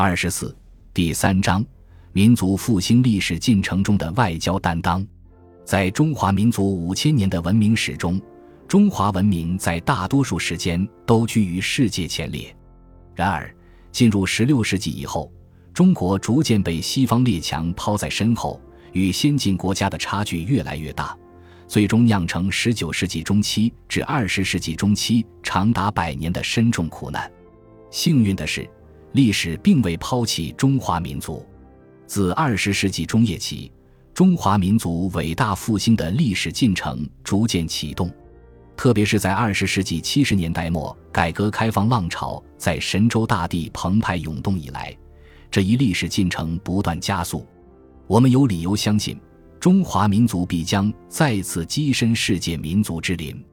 二十四，第三章，民族复兴历史进程中的外交担当。在中华民族五千年的文明史中，中华文明在大多数时间都居于世界前列。然而，进入十六世纪以后，中国逐渐被西方列强抛在身后，与先进国家的差距越来越大，最终酿成十九世纪中期至二十世纪中期长达百年的深重苦难。幸运的是。历史并未抛弃中华民族，自二十世纪中叶起，中华民族伟大复兴的历史进程逐渐启动。特别是在二十世纪七十年代末，改革开放浪潮在神州大地澎湃涌动以来，这一历史进程不断加速。我们有理由相信，中华民族必将再次跻身世界民族之林。